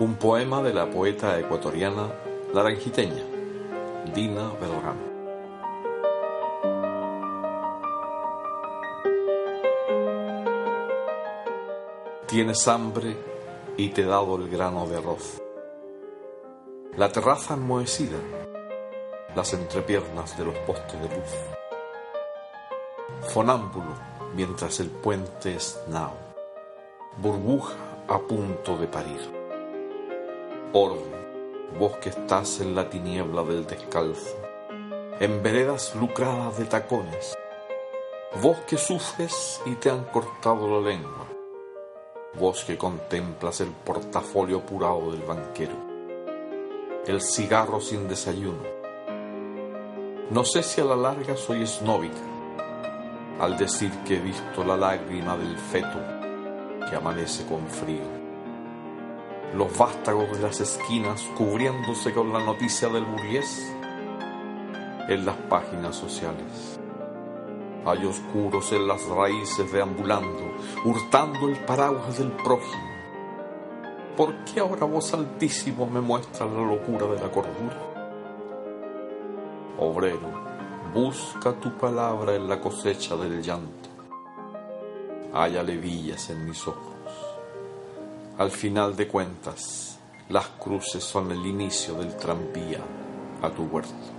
Un poema de la poeta ecuatoriana laranjiteña, Dina Belrán. Tienes hambre y te he dado el grano de arroz. La terraza enmohecida, las entrepiernas de los postes de luz. Fonámbulo mientras el puente es nao. Burbuja a punto de parir. Orden, vos que estás en la tiniebla del descalzo, en veredas lucradas de tacones, vos que sufres y te han cortado la lengua, vos que contemplas el portafolio apurado del banquero, el cigarro sin desayuno. No sé si a la larga soy esnóbica al decir que he visto la lágrima del feto que amanece con frío. Los vástagos de las esquinas cubriéndose con la noticia del burgués en las páginas sociales. Hay oscuros en las raíces deambulando, hurtando el paraguas del prójimo. ¿Por qué ahora voz altísimo me muestra la locura de la cordura? Obrero, busca tu palabra en la cosecha del llanto hay alevillas en mis ojos. Al final de cuentas, las cruces son el inicio del tranvía a tu huerto.